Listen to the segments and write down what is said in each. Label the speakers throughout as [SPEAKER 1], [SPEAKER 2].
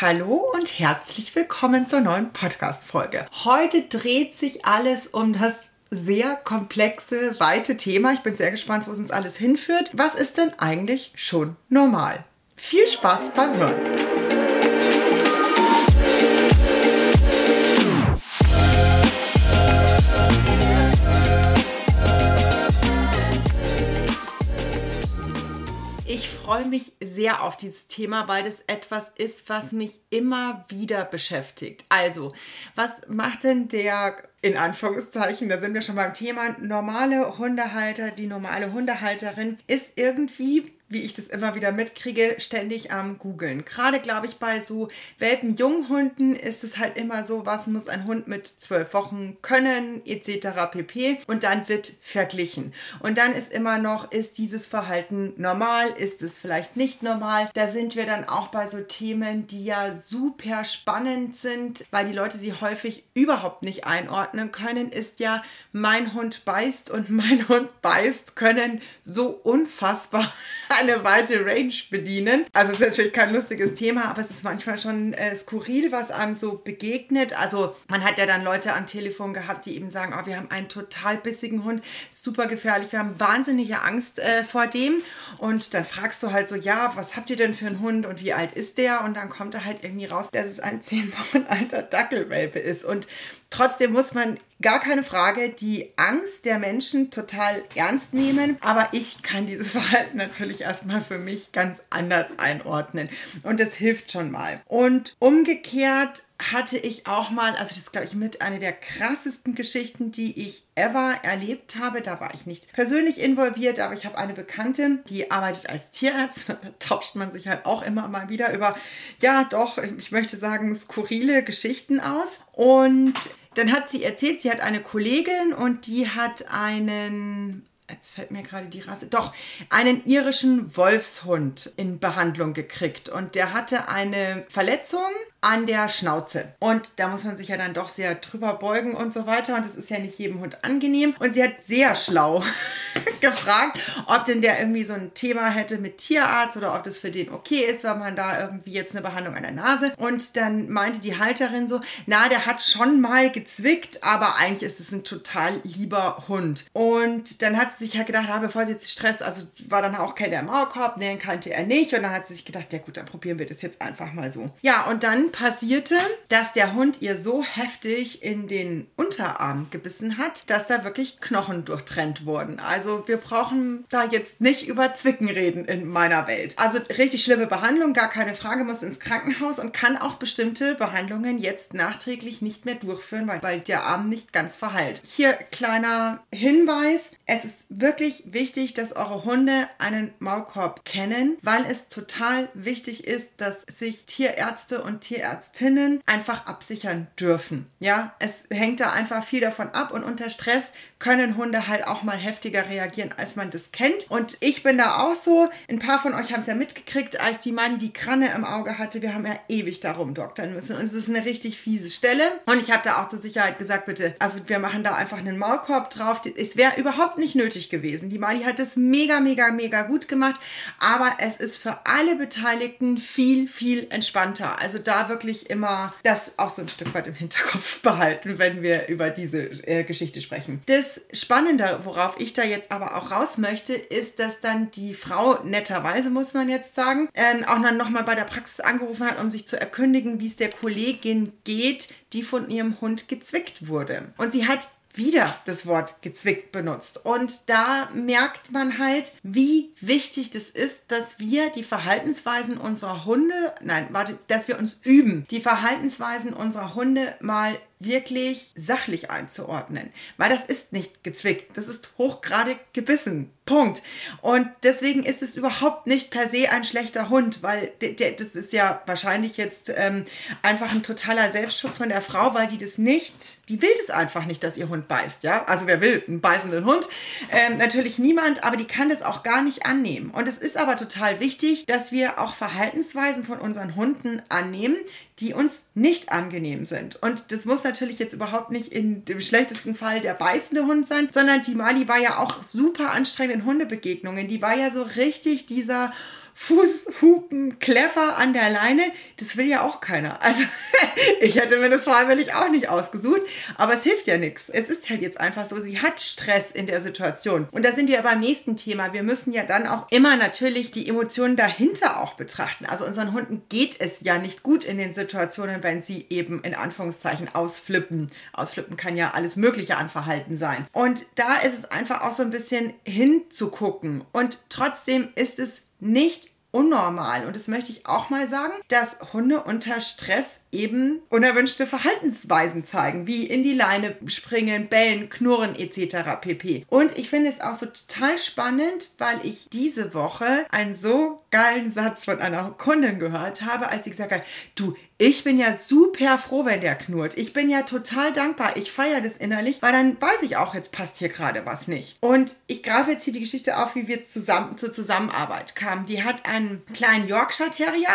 [SPEAKER 1] Hallo und herzlich willkommen zur neuen Podcast-Folge. Heute dreht sich alles um das sehr komplexe, weite Thema. Ich bin sehr gespannt, wo es uns alles hinführt. Was ist denn eigentlich schon normal? Viel Spaß beim Hören! Mich sehr auf dieses Thema, weil das etwas ist, was mich immer wieder beschäftigt. Also, was macht denn der, in Anführungszeichen, da sind wir schon beim Thema, normale Hundehalter, die normale Hundehalterin ist irgendwie wie ich das immer wieder mitkriege, ständig am Googeln. Gerade, glaube ich, bei so welpen Junghunden ist es halt immer so, was muss ein Hund mit zwölf Wochen können, etc. pp. Und dann wird verglichen. Und dann ist immer noch, ist dieses Verhalten normal, ist es vielleicht nicht normal. Da sind wir dann auch bei so Themen, die ja super spannend sind, weil die Leute sie häufig überhaupt nicht einordnen können, ist ja, mein Hund beißt und mein Hund beißt können so unfassbar eine weite Range bedienen. Also es ist natürlich kein lustiges Thema, aber es ist manchmal schon äh, skurril, was einem so begegnet. Also man hat ja dann Leute am Telefon gehabt, die eben sagen, oh, wir haben einen total bissigen Hund, super gefährlich, wir haben wahnsinnige Angst äh, vor dem. Und dann fragst du halt so, ja, was habt ihr denn für einen Hund und wie alt ist der? Und dann kommt da halt irgendwie raus, dass es ein zehn Wochen alter Dackelwelpe ist. Und Trotzdem muss man gar keine Frage die Angst der Menschen total ernst nehmen. Aber ich kann dieses Verhalten natürlich erstmal für mich ganz anders einordnen. Und das hilft schon mal. Und umgekehrt hatte ich auch mal, also das glaube ich mit einer der krassesten Geschichten, die ich ever erlebt habe. Da war ich nicht persönlich involviert, aber ich habe eine Bekannte, die arbeitet als Tierarzt. Da tauscht man sich halt auch immer mal wieder über, ja doch, ich möchte sagen, skurrile Geschichten aus. Und dann hat sie erzählt, sie hat eine Kollegin und die hat einen jetzt fällt mir gerade die Rasse, doch, einen irischen Wolfshund in Behandlung gekriegt. Und der hatte eine Verletzung an der Schnauze. Und da muss man sich ja dann doch sehr drüber beugen und so weiter. Und das ist ja nicht jedem Hund angenehm. Und sie hat sehr schlau gefragt, ob denn der irgendwie so ein Thema hätte mit Tierarzt oder ob das für den okay ist, weil man da irgendwie jetzt eine Behandlung an der Nase. Und dann meinte die Halterin so, na, der hat schon mal gezwickt, aber eigentlich ist es ein total lieber Hund. Und dann hat sie sich halt gedacht, ah, bevor sie jetzt Stress, also war dann auch keiner im Maulkorb, den kannte er nicht. Und dann hat sie sich gedacht, ja gut, dann probieren wir das jetzt einfach mal so. Ja, und dann passierte, dass der Hund ihr so heftig in den Unterarm gebissen hat, dass da wirklich Knochen durchtrennt wurden. Also wir brauchen da jetzt nicht über Zwicken reden in meiner Welt. Also richtig schlimme Behandlung, gar keine Frage, muss ins Krankenhaus und kann auch bestimmte Behandlungen jetzt nachträglich nicht mehr durchführen, weil, weil der Arm nicht ganz verheilt. Hier kleiner Hinweis, es ist wirklich wichtig, dass eure Hunde einen Maulkorb kennen, weil es total wichtig ist, dass sich Tierärzte und Tierärztinnen einfach absichern dürfen. Ja, es hängt da einfach viel davon ab und unter Stress können Hunde halt auch mal heftiger reagieren, als man das kennt. Und ich bin da auch so. Ein paar von euch haben es ja mitgekriegt, als die Mani die Kranne im Auge hatte. Wir haben ja ewig darum doktern müssen und es ist eine richtig fiese Stelle. Und ich habe da auch zur Sicherheit gesagt, bitte, also wir machen da einfach einen Maulkorb drauf. Es wäre überhaupt nicht nötig gewesen. Die Mani hat das mega, mega, mega gut gemacht. Aber es ist für alle Beteiligten viel, viel entspannter. Also da wirklich immer das auch so ein Stück weit im Hinterkopf behalten, wenn wir über diese äh, Geschichte sprechen. Das Spannende, worauf ich da jetzt aber auch raus möchte, ist, dass dann die Frau netterweise, muss man jetzt sagen, ähm, auch dann nochmal bei der Praxis angerufen hat, um sich zu erkündigen, wie es der Kollegin geht, die von ihrem Hund gezwickt wurde. Und sie hat wieder das Wort gezwickt benutzt. Und da merkt man halt, wie wichtig das ist, dass wir die Verhaltensweisen unserer Hunde, nein, warte, dass wir uns üben, die Verhaltensweisen unserer Hunde mal wirklich sachlich einzuordnen, weil das ist nicht gezwickt, das ist hochgradig gebissen. Punkt. Und deswegen ist es überhaupt nicht per se ein schlechter Hund, weil der, der, das ist ja wahrscheinlich jetzt ähm, einfach ein totaler Selbstschutz von der Frau, weil die das nicht, die will das einfach nicht, dass ihr Hund beißt, ja. Also wer will einen beißenden Hund? Ähm, natürlich niemand, aber die kann das auch gar nicht annehmen. Und es ist aber total wichtig, dass wir auch Verhaltensweisen von unseren Hunden annehmen, die uns nicht angenehm sind. Und das muss natürlich jetzt überhaupt nicht in dem schlechtesten Fall der beißende Hund sein, sondern die Mali war ja auch super anstrengend in Hundebegegnungen. Die war ja so richtig dieser Fußhupen, clever an der Leine, das will ja auch keiner. Also ich hätte mir das freiwillig auch nicht ausgesucht, aber es hilft ja nichts. Es ist halt jetzt einfach so, sie hat Stress in der Situation. Und da sind wir beim nächsten Thema. Wir müssen ja dann auch immer natürlich die Emotionen dahinter auch betrachten. Also unseren Hunden geht es ja nicht gut in den Situationen, wenn sie eben in Anführungszeichen ausflippen. Ausflippen kann ja alles Mögliche an Verhalten sein. Und da ist es einfach auch so ein bisschen hinzugucken. Und trotzdem ist es nicht unnormal. Und das möchte ich auch mal sagen, dass Hunde unter Stress eben unerwünschte Verhaltensweisen zeigen, wie in die Leine springen, bellen, knurren etc. pp. Und ich finde es auch so total spannend, weil ich diese Woche einen so geilen Satz von einer Kundin gehört habe, als sie gesagt hat, du, ich bin ja super froh, wenn der knurrt. Ich bin ja total dankbar. Ich feiere das innerlich, weil dann weiß ich auch, jetzt passt hier gerade was nicht. Und ich greife jetzt hier die Geschichte auf, wie wir zusammen zur Zusammenarbeit kamen. Die hat einen kleinen Yorkshire Terrier,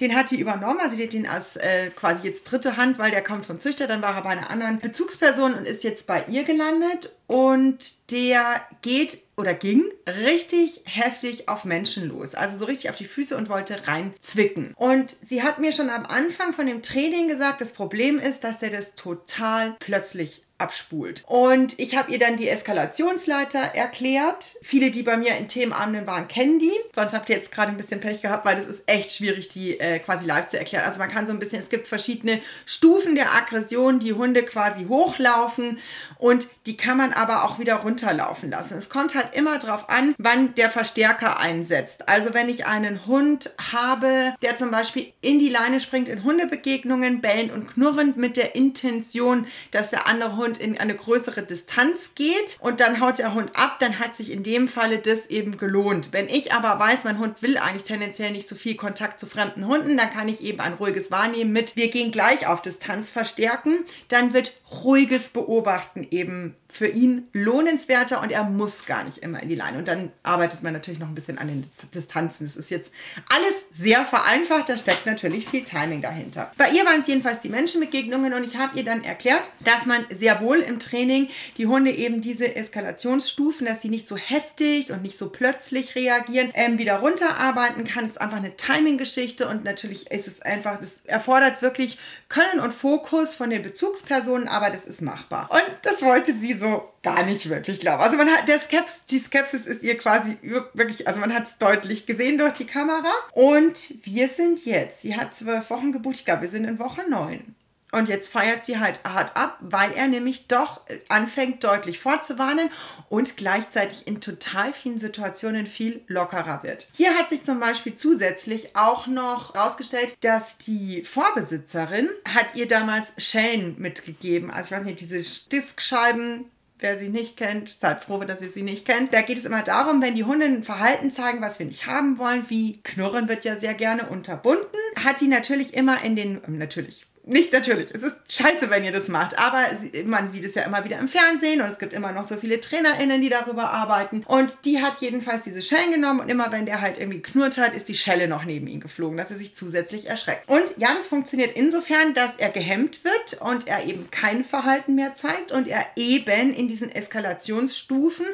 [SPEAKER 1] den hat die übernommen, also die hat den als äh, quasi jetzt dritte Hand, weil der kommt vom Züchter, dann war er bei einer anderen Bezugsperson und ist jetzt bei ihr gelandet. Und der geht oder ging richtig heftig auf Menschen los. Also so richtig auf die Füße und wollte reinzwicken. Und sie hat mir schon am Anfang von dem Training gesagt, das Problem ist, dass er das total plötzlich abspult. Und ich habe ihr dann die Eskalationsleiter erklärt. Viele, die bei mir in Themenabenden waren, kennen die. Sonst habt ihr jetzt gerade ein bisschen Pech gehabt, weil es ist echt schwierig, die äh, quasi live zu erklären. Also man kann so ein bisschen, es gibt verschiedene Stufen der Aggression, die Hunde quasi hochlaufen und die kann man aber auch wieder runterlaufen lassen. Es kommt halt immer darauf an, wann der Verstärker einsetzt. Also wenn ich einen Hund habe, der zum Beispiel in die Leine springt in Hundebegegnungen, bellend und knurrend mit der Intention, dass der andere Hund in eine größere Distanz geht und dann haut der Hund ab, dann hat sich in dem Falle das eben gelohnt. Wenn ich aber weiß, mein Hund will eigentlich tendenziell nicht so viel Kontakt zu fremden Hunden, dann kann ich eben ein ruhiges Wahrnehmen mit, wir gehen gleich auf Distanz verstärken, dann wird ruhiges Beobachten eben für ihn lohnenswerter und er muss gar nicht immer in die Leine. Und dann arbeitet man natürlich noch ein bisschen an den Distanzen. Das ist jetzt alles sehr vereinfacht, da steckt natürlich viel Timing dahinter. Bei ihr waren es jedenfalls die Menschenbegegnungen und ich habe ihr dann erklärt, dass man sehr wohl im Training die Hunde eben diese Eskalationsstufen, dass sie nicht so heftig und nicht so plötzlich reagieren, ähm, wieder runterarbeiten kann. Es ist einfach eine Timing-Geschichte und natürlich ist es einfach, das erfordert wirklich Können und Fokus von den Bezugspersonen, aber das ist machbar. Und das wollte sie so gar nicht wirklich glauben. Also man hat der Skepsis, die Skepsis ist ihr quasi wirklich, also man hat es deutlich gesehen durch die Kamera. Und wir sind jetzt, sie hat zwölf Wochen gebucht, ich glaube, wir sind in Woche neun. Und jetzt feiert sie halt hart ab, weil er nämlich doch anfängt deutlich vorzuwarnen und gleichzeitig in total vielen Situationen viel lockerer wird. Hier hat sich zum Beispiel zusätzlich auch noch herausgestellt, dass die Vorbesitzerin hat ihr damals Schellen mitgegeben. Also ich weiß nicht, diese Diskscheiben, wer sie nicht kennt, seid froh, dass ihr sie nicht kennt. Da geht es immer darum, wenn die Hunde ein Verhalten zeigen, was wir nicht haben wollen, wie Knurren wird ja sehr gerne unterbunden, hat die natürlich immer in den, natürlich, nicht natürlich. Es ist scheiße, wenn ihr das macht. Aber man sieht es ja immer wieder im Fernsehen und es gibt immer noch so viele TrainerInnen, die darüber arbeiten. Und die hat jedenfalls diese Schellen genommen und immer wenn der halt irgendwie knurrt hat, ist die Schelle noch neben ihn geflogen, dass er sich zusätzlich erschreckt. Und ja, das funktioniert insofern, dass er gehemmt wird und er eben kein Verhalten mehr zeigt und er eben in diesen Eskalationsstufen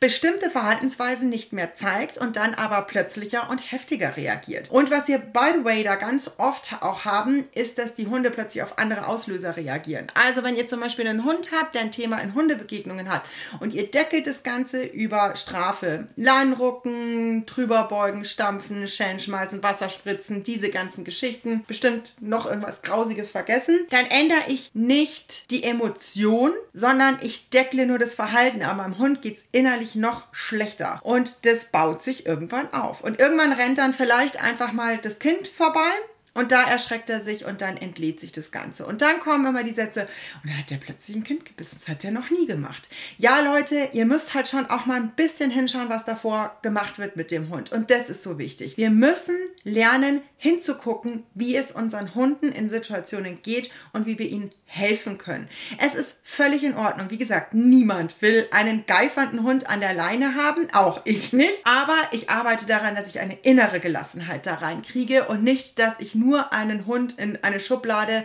[SPEAKER 1] bestimmte Verhaltensweisen nicht mehr zeigt und dann aber plötzlicher und heftiger reagiert. Und was wir, by the way, da ganz oft auch haben, ist, dass die Hunde plötzlich auf andere Auslöser reagieren. Also wenn ihr zum Beispiel einen Hund habt, der ein Thema in Hundebegegnungen hat und ihr deckelt das Ganze über Strafe, Leinenrucken, drüberbeugen, stampfen, Schellen schmeißen, Wasser spritzen, diese ganzen Geschichten, bestimmt noch irgendwas Grausiges vergessen, dann ändere ich nicht die Emotion, sondern ich deckle nur das Verhalten. Aber meinem Hund geht es innerlich noch schlechter und das baut sich irgendwann auf. Und irgendwann rennt dann vielleicht einfach mal das Kind vorbei und da erschreckt er sich und dann entlädt sich das Ganze. Und dann kommen immer die Sätze, und dann hat der plötzlich ein Kind gebissen. Das hat er noch nie gemacht. Ja, Leute, ihr müsst halt schon auch mal ein bisschen hinschauen, was davor gemacht wird mit dem Hund. Und das ist so wichtig. Wir müssen lernen, hinzugucken, wie es unseren Hunden in Situationen geht und wie wir ihnen helfen können. Es ist völlig in Ordnung. Wie gesagt, niemand will einen geifernden Hund an der Leine haben, auch ich nicht. Aber ich arbeite daran, dass ich eine innere Gelassenheit da reinkriege und nicht, dass ich nur einen Hund in eine Schublade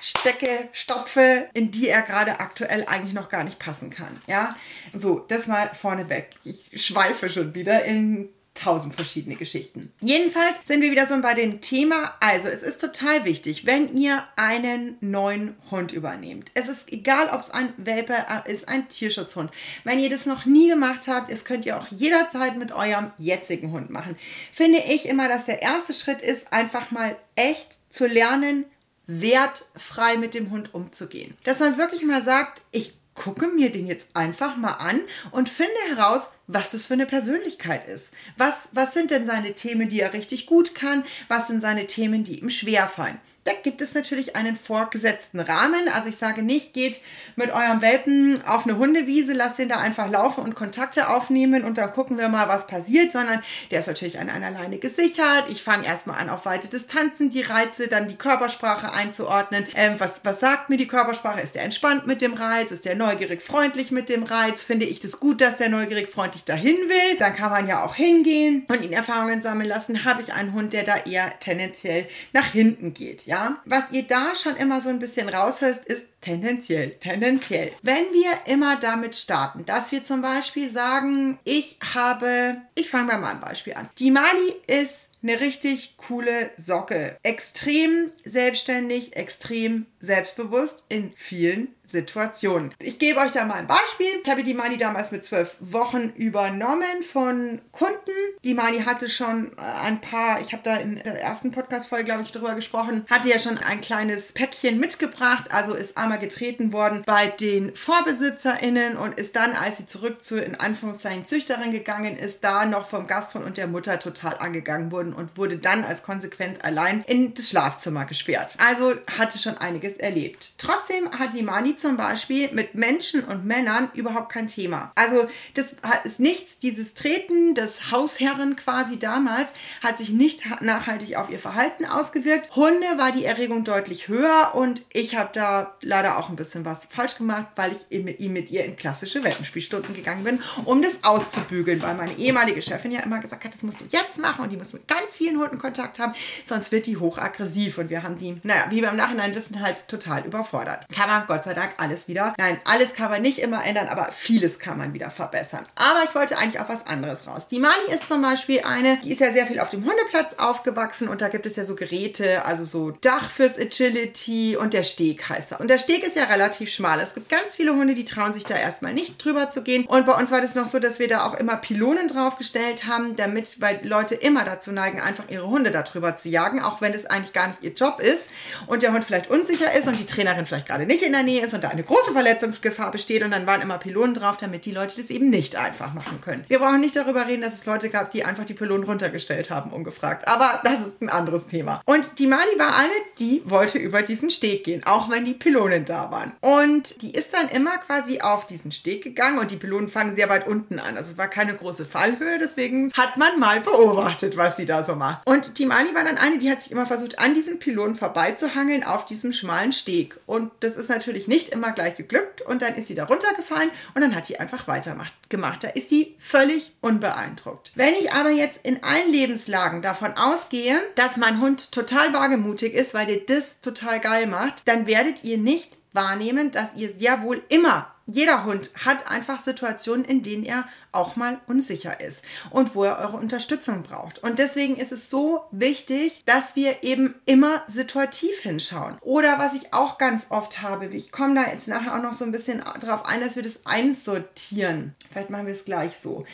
[SPEAKER 1] stecke, stopfe, in die er gerade aktuell eigentlich noch gar nicht passen kann. Ja, so, das mal vorneweg. Ich schweife schon wieder in tausend verschiedene Geschichten. Jedenfalls sind wir wieder so bei dem Thema. Also, es ist total wichtig, wenn ihr einen neuen Hund übernehmt. Es ist egal, ob es ein Welpe ist, ein Tierschutzhund. Wenn ihr das noch nie gemacht habt, das könnt ihr auch jederzeit mit eurem jetzigen Hund machen. Finde ich immer, dass der erste Schritt ist, einfach mal echt zu lernen, wertfrei mit dem Hund umzugehen. Dass man wirklich mal sagt, ich gucke mir den jetzt einfach mal an und finde heraus, was das für eine Persönlichkeit ist. Was, was sind denn seine Themen, die er richtig gut kann? Was sind seine Themen, die ihm schwerfallen? Da gibt es natürlich einen vorgesetzten Rahmen. Also ich sage nicht, geht mit eurem Welpen auf eine Hundewiese, lasst ihn da einfach laufen und Kontakte aufnehmen und dann gucken wir mal, was passiert, sondern der ist natürlich an einer Leine gesichert. Ich fange erstmal an, auf weite Distanzen die Reize, dann die Körpersprache einzuordnen. Ähm, was, was sagt mir die Körpersprache? Ist der entspannt mit dem Reiz? Ist der neugierig freundlich mit dem Reiz? Finde ich das gut, dass der neugierig freundlich dahin will? Dann kann man ja auch hingehen und ihn Erfahrungen sammeln lassen. Habe ich einen Hund, der da eher tendenziell nach hinten geht? Ja, was ihr da schon immer so ein bisschen raushört, ist tendenziell, tendenziell. Wenn wir immer damit starten, dass wir zum Beispiel sagen, ich habe, ich fange mal ein Beispiel an. Die Mali ist eine richtig coole Socke. Extrem selbstständig, extrem selbstbewusst in vielen Situationen. Ich gebe euch da mal ein Beispiel. Ich habe die Mani damals mit zwölf Wochen übernommen von Kunden. Die Mani hatte schon äh, ein paar, ich habe da in der ersten Podcast-Folge, glaube ich, drüber gesprochen, hatte ja schon ein kleines Päckchen mitgebracht, also ist einmal getreten worden bei den VorbesitzerInnen und ist dann, als sie zurück zu, in Anführungszeichen, Züchterin gegangen ist, da noch vom Gasthund und der Mutter total angegangen worden und wurde dann als Konsequenz allein in das Schlafzimmer gesperrt. Also hatte schon einiges erlebt. Trotzdem hat die Mani zum Beispiel mit Menschen und Männern überhaupt kein Thema. Also das ist nichts, dieses Treten des Hausherren quasi damals hat sich nicht nachhaltig auf ihr Verhalten ausgewirkt. Hunde war die Erregung deutlich höher und ich habe da leider auch ein bisschen was falsch gemacht, weil ich mit, mit ihr in klassische Welpenspielstunden gegangen bin, um das auszubügeln, weil meine ehemalige Chefin ja immer gesagt hat, das musst du jetzt machen und die muss mit ganz vielen Hunden Kontakt haben, sonst wird die hochaggressiv und wir haben die, naja, wie wir im Nachhinein wissen, halt total überfordert. Kann man Gott sei Dank alles wieder. Nein, alles kann man nicht immer ändern, aber vieles kann man wieder verbessern. Aber ich wollte eigentlich auf was anderes raus. Die Mali ist zum Beispiel eine, die ist ja sehr viel auf dem Hundeplatz aufgewachsen und da gibt es ja so Geräte, also so Dach fürs Agility und der Steg heißt er. Und der Steg ist ja relativ schmal. Es gibt ganz viele Hunde, die trauen sich da erstmal nicht drüber zu gehen. Und bei uns war das noch so, dass wir da auch immer Pylonen draufgestellt haben, damit, weil Leute immer dazu neigen, einfach ihre Hunde darüber zu jagen, auch wenn das eigentlich gar nicht ihr Job ist und der Hund vielleicht unsicher ist und die Trainerin vielleicht gerade nicht in der Nähe ist und da eine große Verletzungsgefahr besteht und dann waren immer Pylonen drauf, damit die Leute das eben nicht einfach machen können. Wir brauchen nicht darüber reden, dass es Leute gab, die einfach die Pylonen runtergestellt haben, ungefragt. Aber das ist ein anderes Thema. Und die Mali war eine, die wollte über diesen Steg gehen, auch wenn die Pylonen da waren. Und die ist dann immer quasi auf diesen Steg gegangen und die Pylonen fangen sehr weit unten an. Also es war keine große Fallhöhe, deswegen hat man mal beobachtet, was sie da so macht. Und die Mali war dann eine, die hat sich immer versucht, an diesen Pylonen vorbeizuhangeln auf diesem schmalen Steg. Und das ist natürlich nicht immer gleich geglückt und dann ist sie da runtergefallen und dann hat sie einfach weitergemacht. Da ist sie völlig unbeeindruckt. Wenn ich aber jetzt in allen Lebenslagen davon ausgehe, dass mein Hund total wagemutig ist, weil der das total geil macht, dann werdet ihr nicht wahrnehmen, dass ihr sehr wohl immer jeder Hund hat einfach Situationen, in denen er auch mal unsicher ist und wo er eure Unterstützung braucht. Und deswegen ist es so wichtig, dass wir eben immer situativ hinschauen. Oder was ich auch ganz oft habe, ich komme da jetzt nachher auch noch so ein bisschen drauf ein, dass wir das einsortieren. Vielleicht machen wir es gleich so.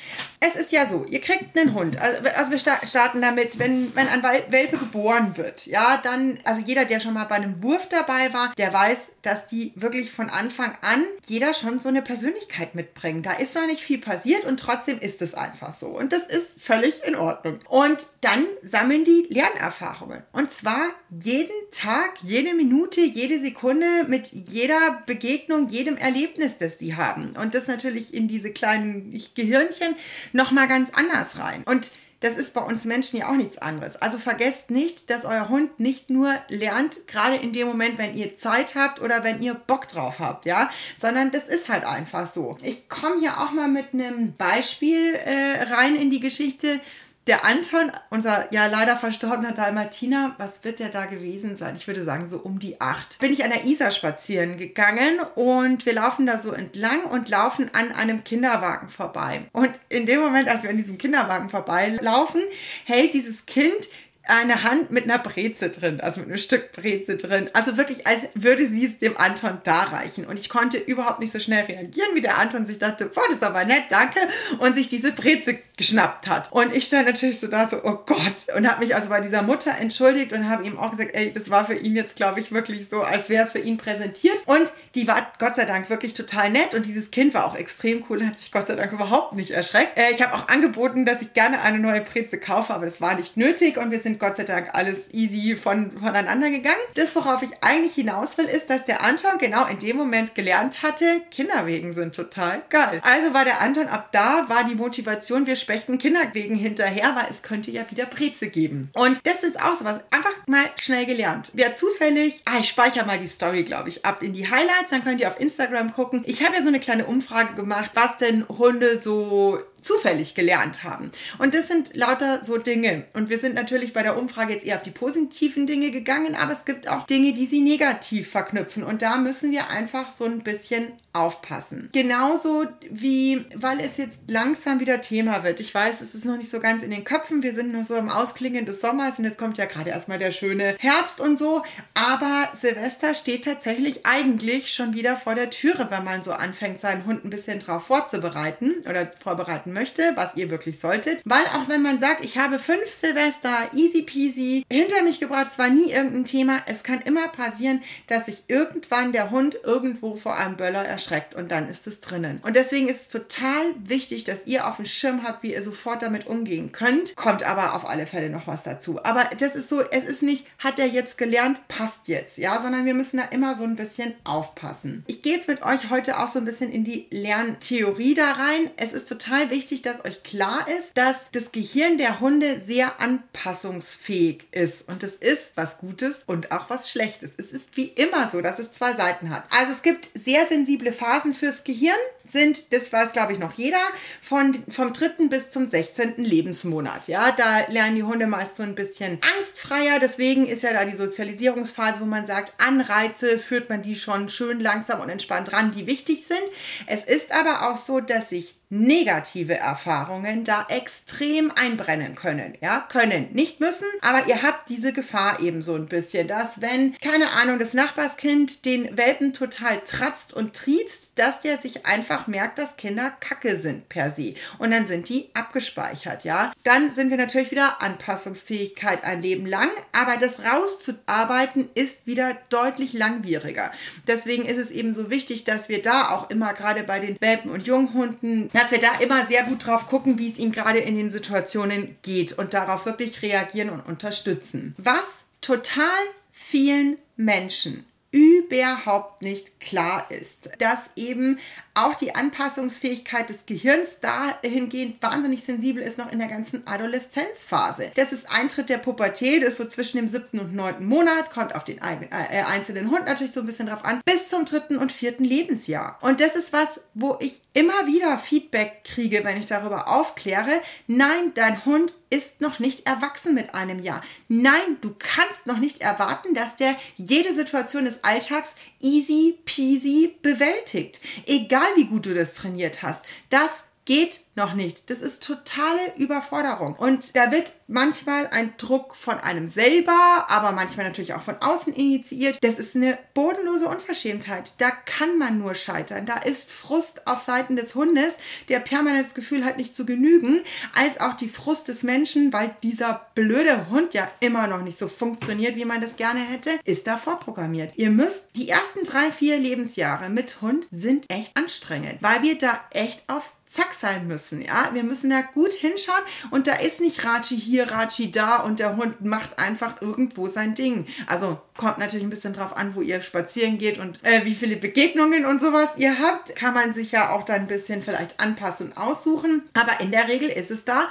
[SPEAKER 1] Es ist ja so, ihr kriegt einen Hund. Also, also wir starten damit, wenn, wenn ein Welpe geboren wird, ja, dann, also jeder, der schon mal bei einem Wurf dabei war, der weiß, dass die wirklich von Anfang an jeder schon so eine Persönlichkeit mitbringen. Da ist noch nicht viel passiert und trotzdem ist es einfach so. Und das ist völlig in Ordnung. Und dann sammeln die Lernerfahrungen. Und zwar jeden Tag, jede Minute, jede Sekunde mit jeder Begegnung, jedem Erlebnis, das die haben. Und das natürlich in diese kleinen Gehirnchen nochmal ganz anders rein. Und das ist bei uns Menschen ja auch nichts anderes. Also vergesst nicht, dass euer Hund nicht nur lernt, gerade in dem Moment, wenn ihr Zeit habt oder wenn ihr Bock drauf habt, ja, sondern das ist halt einfach so. Ich komme hier auch mal mit einem Beispiel äh, rein in die Geschichte der Anton, unser ja leider verstorbener Dalmatiner, was wird der da gewesen sein? Ich würde sagen, so um die acht. Bin ich an der Isar spazieren gegangen und wir laufen da so entlang und laufen an einem Kinderwagen vorbei. Und in dem Moment, als wir an diesem Kinderwagen vorbeilaufen, hält dieses Kind eine Hand mit einer Breze drin, also mit einem Stück Breze drin. Also wirklich, als würde sie es dem Anton darreichen. Und ich konnte überhaupt nicht so schnell reagieren, wie der Anton sich dachte, boah, das ist aber nett, danke. Und sich diese Breze geschnappt hat. Und ich stand natürlich so da, so, oh Gott. Und habe mich also bei dieser Mutter entschuldigt und habe ihm auch gesagt, ey, das war für ihn jetzt, glaube ich, wirklich so, als wäre es für ihn präsentiert. Und die war Gott sei Dank wirklich total nett. Und dieses Kind war auch extrem cool und hat sich Gott sei Dank überhaupt nicht erschreckt. Äh, ich habe auch angeboten, dass ich gerne eine neue Breze kaufe, aber das war nicht nötig. Und wir sind sind Gott sei Dank alles easy von, voneinander gegangen. Das, worauf ich eigentlich hinaus will, ist, dass der Anton genau in dem Moment gelernt hatte, Kinderwegen sind total geil. Also war der Anton, ab da war die Motivation, wir spechten Kinderwegen hinterher, weil es könnte ja wieder Breze geben. Und das ist auch so was, einfach mal schnell gelernt. Wer zufällig, ah, ich speichere mal die Story, glaube ich, ab in die Highlights, dann könnt ihr auf Instagram gucken. Ich habe ja so eine kleine Umfrage gemacht, was denn Hunde so zufällig gelernt haben. Und das sind lauter so Dinge. Und wir sind natürlich bei der Umfrage jetzt eher auf die positiven Dinge gegangen, aber es gibt auch Dinge, die sie negativ verknüpfen. Und da müssen wir einfach so ein bisschen aufpassen. Genauso wie, weil es jetzt langsam wieder Thema wird. Ich weiß, es ist noch nicht so ganz in den Köpfen. Wir sind noch so im Ausklingen des Sommers und jetzt kommt ja gerade erstmal der schöne Herbst und so. Aber Silvester steht tatsächlich eigentlich schon wieder vor der Türe, wenn man so anfängt, seinen Hund ein bisschen drauf vorzubereiten oder vorbereiten möchte, was ihr wirklich solltet. Weil auch wenn man sagt, ich habe fünf Silvester easy peasy hinter mich gebracht, es war nie irgendein Thema, es kann immer passieren, dass sich irgendwann der Hund irgendwo vor einem Böller erschreckt und dann ist es drinnen. Und deswegen ist es total wichtig, dass ihr auf dem Schirm habt, wie ihr sofort damit umgehen könnt. Kommt aber auf alle Fälle noch was dazu. Aber das ist so, es ist nicht, hat er jetzt gelernt, passt jetzt, ja, sondern wir müssen da immer so ein bisschen aufpassen. Ich gehe jetzt mit euch heute auch so ein bisschen in die Lerntheorie da rein. Es ist total wichtig, wichtig, dass euch klar ist, dass das Gehirn der Hunde sehr anpassungsfähig ist. Und das ist was Gutes und auch was Schlechtes. Es ist wie immer so, dass es zwei Seiten hat. Also es gibt sehr sensible Phasen fürs Gehirn, sind, das weiß glaube ich noch jeder, von, vom dritten bis zum 16. Lebensmonat. Ja, da lernen die Hunde meist so ein bisschen angstfreier. Deswegen ist ja da die Sozialisierungsphase, wo man sagt, Anreize führt man die schon schön langsam und entspannt ran, die wichtig sind. Es ist aber auch so, dass sich negative Erfahrungen da extrem einbrennen können. Ja, können, nicht müssen, aber ihr habt diese Gefahr eben so ein bisschen, dass wenn, keine Ahnung, das Nachbarskind den Welpen total tratzt und triezt, dass der sich einfach merkt, dass Kinder Kacke sind per se. Und dann sind die abgespeichert, ja. Dann sind wir natürlich wieder Anpassungsfähigkeit ein Leben lang, aber das rauszuarbeiten ist wieder deutlich langwieriger. Deswegen ist es eben so wichtig, dass wir da auch immer gerade bei den Welpen und Junghunden, dass wir da immer sehr gut drauf gucken, wie es ihnen gerade in den Situationen geht und darauf wirklich reagieren und unterstützen. Was total vielen Menschen überhaupt nicht klar ist, dass eben auch die Anpassungsfähigkeit des Gehirns dahingehend wahnsinnig sensibel ist noch in der ganzen Adoleszenzphase. Das ist Eintritt der Pubertät, ist so zwischen dem siebten und neunten Monat, kommt auf den äh, einzelnen Hund natürlich so ein bisschen drauf an, bis zum dritten und vierten Lebensjahr. Und das ist was, wo ich immer wieder Feedback kriege, wenn ich darüber aufkläre. Nein, dein Hund ist noch nicht erwachsen mit einem Jahr. Nein, du kannst noch nicht erwarten, dass der jede Situation des Alltags easy peasy bewältigt. Egal wie gut du das trainiert hast. Das geht noch nicht. Das ist totale Überforderung. Und da wird manchmal ein Druck von einem selber, aber manchmal natürlich auch von außen initiiert. Das ist eine bodenlose Unverschämtheit. Da kann man nur scheitern. Da ist Frust auf Seiten des Hundes, der permanent das Gefühl hat, nicht zu genügen, als auch die Frust des Menschen, weil dieser blöde Hund ja immer noch nicht so funktioniert, wie man das gerne hätte, ist da vorprogrammiert. Ihr müsst, die ersten drei, vier Lebensjahre mit Hund sind echt anstrengend, weil wir da echt auf zack sein müssen. Ja, wir müssen da gut hinschauen und da ist nicht Rachi hier, Rachi da und der Hund macht einfach irgendwo sein Ding. Also kommt natürlich ein bisschen drauf an, wo ihr spazieren geht und äh, wie viele Begegnungen und sowas ihr habt. Kann man sich ja auch dann ein bisschen vielleicht anpassen und aussuchen. Aber in der Regel ist es da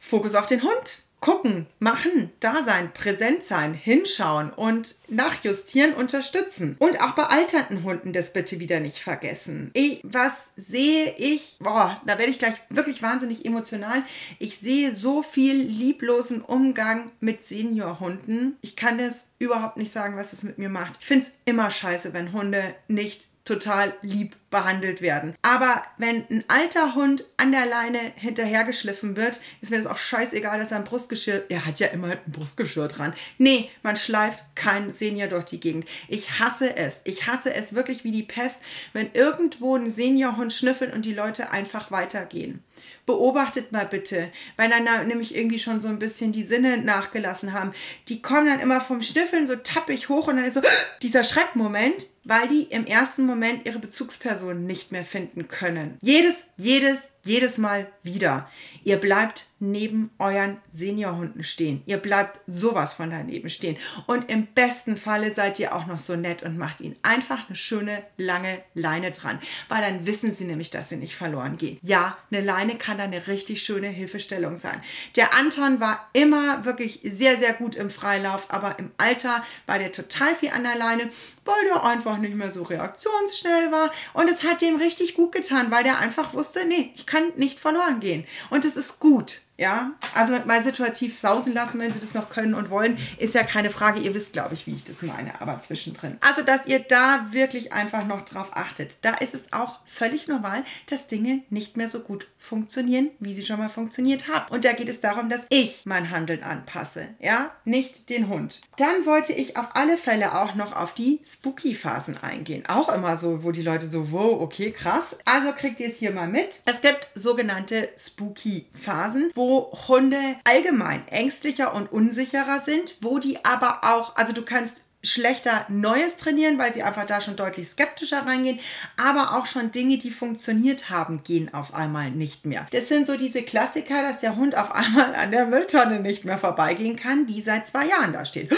[SPEAKER 1] Fokus auf den Hund gucken, machen, da sein, präsent sein, hinschauen und nachjustieren, unterstützen. Und auch bei alternden Hunden das bitte wieder nicht vergessen. Ich, was sehe ich? Boah, da werde ich gleich wirklich wahnsinnig emotional. Ich sehe so viel lieblosen Umgang mit Seniorhunden. Ich kann es überhaupt nicht sagen, was es mit mir macht. Ich finde es immer scheiße, wenn Hunde nicht total lieb behandelt werden. Aber wenn ein alter Hund an der Leine hinterhergeschliffen wird, ist mir das auch scheißegal, dass er ein Brustgeschirr, er hat ja immer ein Brustgeschirr dran. Nee, man schleift keinen Senior durch die Gegend. Ich hasse es. Ich hasse es wirklich wie die Pest, wenn irgendwo ein Seniorhund schnüffelt und die Leute einfach weitergehen. Beobachtet mal bitte, weil dann da nämlich irgendwie schon so ein bisschen die Sinne nachgelassen haben. Die kommen dann immer vom Schnüffeln so tappig hoch und dann ist so dieser Schreckmoment, weil die im ersten Moment ihre Bezugsperson nicht mehr finden können. Jedes, jedes, jedes Mal wieder. Ihr bleibt neben euren Seniorhunden stehen. Ihr bleibt sowas von daneben stehen. Und im besten Falle seid ihr auch noch so nett und macht ihnen einfach eine schöne, lange Leine dran. Weil dann wissen sie nämlich, dass sie nicht verloren gehen. Ja, eine Leine kann da eine richtig schöne Hilfestellung sein. Der Anton war immer wirklich sehr, sehr gut im Freilauf, aber im Alter war der total viel an der Leine, weil der einfach nicht mehr so reaktionsschnell war. Und es hat dem richtig gut getan, weil der einfach wusste, nee, ich kann nicht verloren gehen. Und es ist gut. Ja, also mal situativ sausen lassen, wenn sie das noch können und wollen, ist ja keine Frage. Ihr wisst, glaube ich, wie ich das meine, aber zwischendrin. Also, dass ihr da wirklich einfach noch drauf achtet. Da ist es auch völlig normal, dass Dinge nicht mehr so gut funktionieren, wie sie schon mal funktioniert haben. Und da geht es darum, dass ich mein Handeln anpasse, ja, nicht den Hund. Dann wollte ich auf alle Fälle auch noch auf die Spooky-Phasen eingehen. Auch immer so, wo die Leute so, wow, okay, krass. Also kriegt ihr es hier mal mit. Es gibt sogenannte Spooky-Phasen, wo Hunde allgemein ängstlicher und unsicherer sind, wo die aber auch, also du kannst schlechter Neues trainieren, weil sie einfach da schon deutlich skeptischer reingehen. Aber auch schon Dinge, die funktioniert haben, gehen auf einmal nicht mehr. Das sind so diese Klassiker, dass der Hund auf einmal an der Mülltonne nicht mehr vorbeigehen kann, die seit zwei Jahren da steht.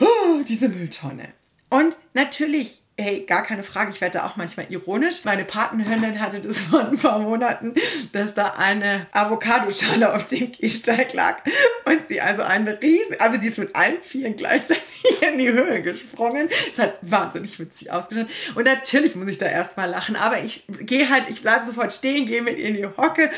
[SPEAKER 1] Oh, diese Mülltonne. Und natürlich Hey, gar keine Frage, ich werde da auch manchmal ironisch. Meine Patenhündin hatte das vor ein paar Monaten, dass da eine Avocadoschale auf dem Gehsteig lag und sie also eine riesige, also die ist mit allen Vieren gleichzeitig in die Höhe gesprungen. Es hat wahnsinnig witzig ausgeschaut. Und natürlich muss ich da erstmal lachen, aber ich gehe halt, ich bleibe sofort stehen, gehe mit ihr in die Hocke.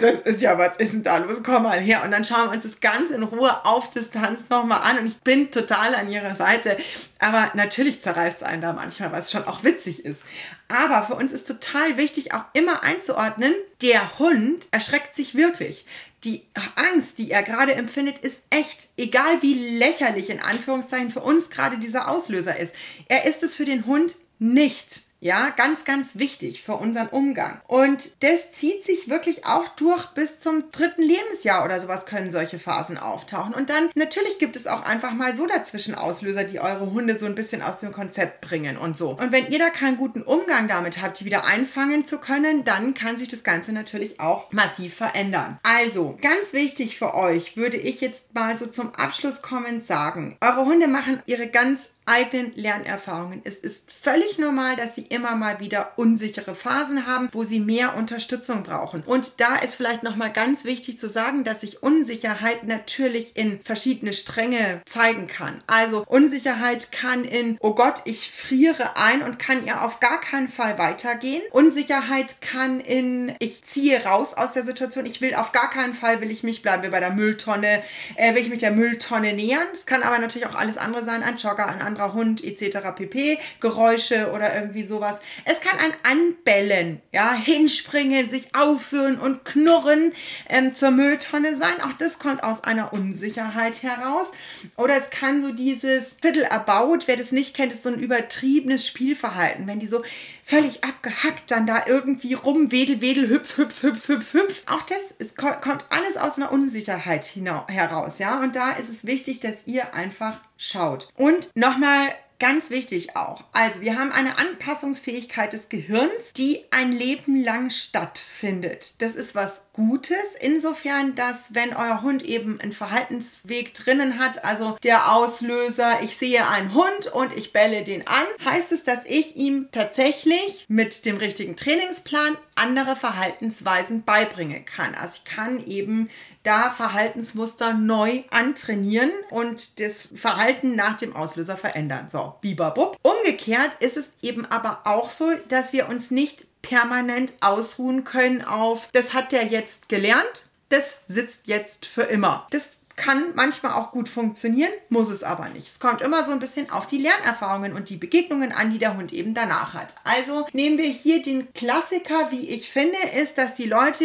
[SPEAKER 1] Das ist ja, was ist denn da los? Komm mal her. Und dann schauen wir uns das Ganze in Ruhe auf Distanz nochmal an und ich bin total an ihrer Seite. Aber natürlich zerreißt einen da manchmal, was schon auch witzig ist. Aber für uns ist total wichtig, auch immer einzuordnen, der Hund erschreckt sich wirklich. Die Angst, die er gerade empfindet, ist echt. Egal wie lächerlich in Anführungszeichen für uns gerade dieser Auslöser ist. Er ist es für den Hund nicht. Ja, ganz, ganz wichtig für unseren Umgang. Und das zieht sich wirklich auch durch bis zum dritten Lebensjahr oder sowas können solche Phasen auftauchen. Und dann natürlich gibt es auch einfach mal so dazwischen Auslöser, die eure Hunde so ein bisschen aus dem Konzept bringen und so. Und wenn ihr da keinen guten Umgang damit habt, die wieder einfangen zu können, dann kann sich das Ganze natürlich auch massiv verändern. Also, ganz wichtig für euch würde ich jetzt mal so zum Abschluss kommend sagen, eure Hunde machen ihre ganz eigenen Lernerfahrungen. Es ist völlig normal, dass sie immer mal wieder unsichere Phasen haben, wo sie mehr Unterstützung brauchen. Und da ist vielleicht noch mal ganz wichtig zu sagen, dass sich Unsicherheit natürlich in verschiedene Stränge zeigen kann. Also Unsicherheit kann in oh Gott, ich friere ein und kann ihr auf gar keinen Fall weitergehen. Unsicherheit kann in ich ziehe raus aus der Situation. Ich will auf gar keinen Fall will ich mich bleiben wir bei der Mülltonne, äh, will ich mich der Mülltonne nähern. Es kann aber natürlich auch alles andere sein, ein Jogger, ein anderer Hund etc. pp. Geräusche oder irgendwie sowas. Es kann ein Anbellen, ja, hinspringen, sich aufführen und knurren ähm, zur Mülltonne sein. Auch das kommt aus einer Unsicherheit heraus. Oder es kann so dieses Viertel erbaut, wer das nicht kennt, ist so ein übertriebenes Spielverhalten. Wenn die so völlig abgehackt dann da irgendwie rum, wedel, wedel, hüpf, hüpf, hüpf, hüpf, hüpf. Auch das ist, kommt alles aus einer Unsicherheit heraus, ja. Und da ist es wichtig, dass ihr einfach schaut. Und nochmal Ganz wichtig auch. Also wir haben eine Anpassungsfähigkeit des Gehirns, die ein Leben lang stattfindet. Das ist was Gutes, insofern, dass wenn euer Hund eben einen Verhaltensweg drinnen hat, also der Auslöser, ich sehe einen Hund und ich bälle den an, heißt es, dass ich ihm tatsächlich mit dem richtigen Trainingsplan andere Verhaltensweisen beibringen kann. Also ich kann eben da Verhaltensmuster neu antrainieren und das Verhalten nach dem Auslöser verändern. So, bibabub. Umgekehrt ist es eben aber auch so, dass wir uns nicht permanent ausruhen können auf, das hat der jetzt gelernt, das sitzt jetzt für immer. Das kann manchmal auch gut funktionieren, muss es aber nicht. Es kommt immer so ein bisschen auf die Lernerfahrungen und die Begegnungen an, die der Hund eben danach hat. Also nehmen wir hier den Klassiker, wie ich finde, ist, dass die Leute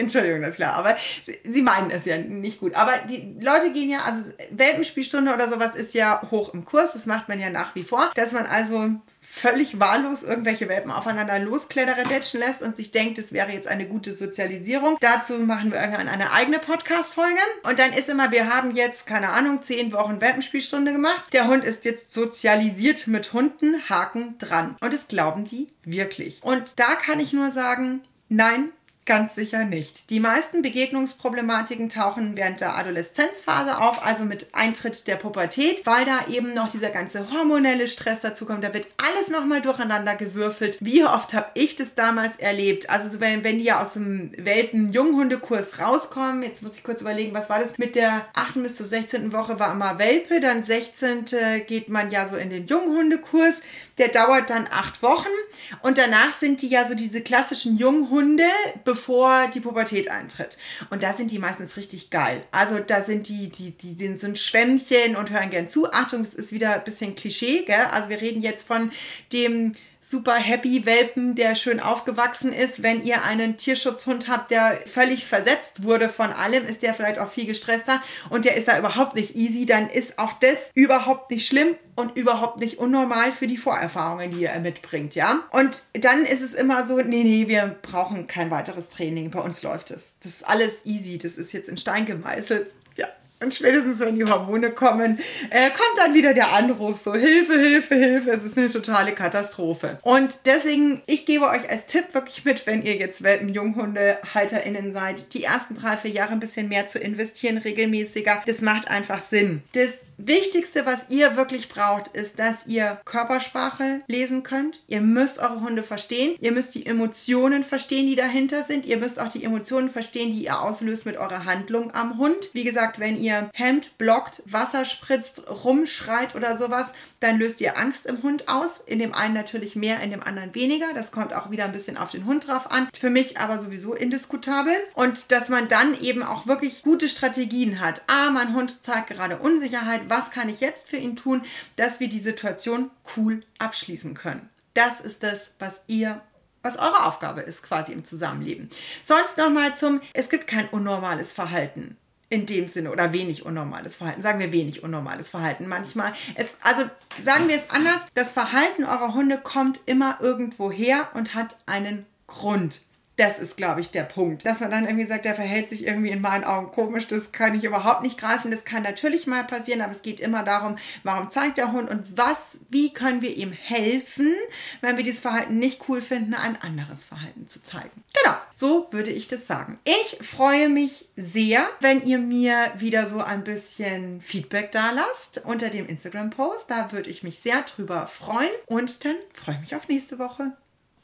[SPEAKER 1] Entschuldigung, das ist klar, aber sie, meinen es ja nicht gut. Aber die Leute gehen ja, also Welpenspielstunde oder sowas ist ja hoch im Kurs, das macht man ja nach wie vor, dass man also völlig wahllos irgendwelche Welpen aufeinander loskledderdetschen lässt und sich denkt, es wäre jetzt eine gute Sozialisierung. Dazu machen wir irgendwann eine eigene Podcast-Folge. Und dann ist immer, wir haben jetzt, keine Ahnung, zehn Wochen Welpenspielstunde gemacht. Der Hund ist jetzt sozialisiert mit Hunden, Haken dran. Und das glauben die wirklich. Und da kann ich nur sagen, nein, Ganz sicher nicht. Die meisten Begegnungsproblematiken tauchen während der Adoleszenzphase auf, also mit Eintritt der Pubertät, weil da eben noch dieser ganze hormonelle Stress dazu kommt. Da wird alles nochmal durcheinander gewürfelt. Wie oft habe ich das damals erlebt? Also so, wenn, wenn die ja aus dem Welpen-Junghundekurs rauskommen, jetzt muss ich kurz überlegen, was war das? Mit der 8. bis zur 16. Woche war immer Welpe, dann 16. geht man ja so in den Junghundekurs. Der dauert dann acht Wochen und danach sind die ja so diese klassischen Junghunde, bevor die Pubertät eintritt. Und da sind die meistens richtig geil. Also da sind die, die, die, die sind Schwämmchen und hören gern zu. Achtung, das ist wieder ein bisschen Klischee, gell? Also wir reden jetzt von dem super happy Welpen, der schön aufgewachsen ist. Wenn ihr einen Tierschutzhund habt, der völlig versetzt wurde von allem, ist der vielleicht auch viel gestresster und der ist da überhaupt nicht easy, dann ist auch das überhaupt nicht schlimm und überhaupt nicht unnormal für die Vorerfahrungen, die er mitbringt, ja? Und dann ist es immer so, nee, nee, wir brauchen kein weiteres Training, bei uns läuft es. Das ist alles easy, das ist jetzt in Stein gemeißelt. Und spätestens, wenn die Hormone kommen, äh, kommt dann wieder der Anruf, so Hilfe, Hilfe, Hilfe, es ist eine totale Katastrophe. Und deswegen, ich gebe euch als Tipp wirklich mit, wenn ihr jetzt Welpen-JunghundehalterInnen seid, die ersten drei, vier Jahre ein bisschen mehr zu investieren, regelmäßiger, das macht einfach Sinn. Das Wichtigste, was ihr wirklich braucht, ist, dass ihr Körpersprache lesen könnt. Ihr müsst eure Hunde verstehen. Ihr müsst die Emotionen verstehen, die dahinter sind. Ihr müsst auch die Emotionen verstehen, die ihr auslöst mit eurer Handlung am Hund. Wie gesagt, wenn ihr hemmt, blockt, Wasser spritzt, rumschreit oder sowas, dann löst ihr Angst im Hund aus. In dem einen natürlich mehr, in dem anderen weniger. Das kommt auch wieder ein bisschen auf den Hund drauf an. Für mich aber sowieso indiskutabel. Und dass man dann eben auch wirklich gute Strategien hat. Ah, mein Hund zeigt gerade Unsicherheit was kann ich jetzt für ihn tun, dass wir die Situation cool abschließen können. Das ist das, was ihr was eure Aufgabe ist quasi im Zusammenleben. Sonst nochmal zum, es gibt kein unnormales Verhalten in dem Sinne oder wenig unnormales Verhalten. Sagen wir wenig unnormales Verhalten manchmal. Es, also sagen wir es anders, das Verhalten eurer Hunde kommt immer irgendwo her und hat einen Grund. Das ist, glaube ich, der Punkt. Dass man dann irgendwie sagt, der verhält sich irgendwie in meinen Augen komisch, das kann ich überhaupt nicht greifen. Das kann natürlich mal passieren, aber es geht immer darum, warum zeigt der Hund und was, wie können wir ihm helfen, wenn wir dieses Verhalten nicht cool finden, ein anderes Verhalten zu zeigen. Genau, so würde ich das sagen. Ich freue mich sehr, wenn ihr mir wieder so ein bisschen Feedback da lasst unter dem Instagram-Post. Da würde ich mich sehr drüber freuen und dann freue ich mich auf nächste Woche.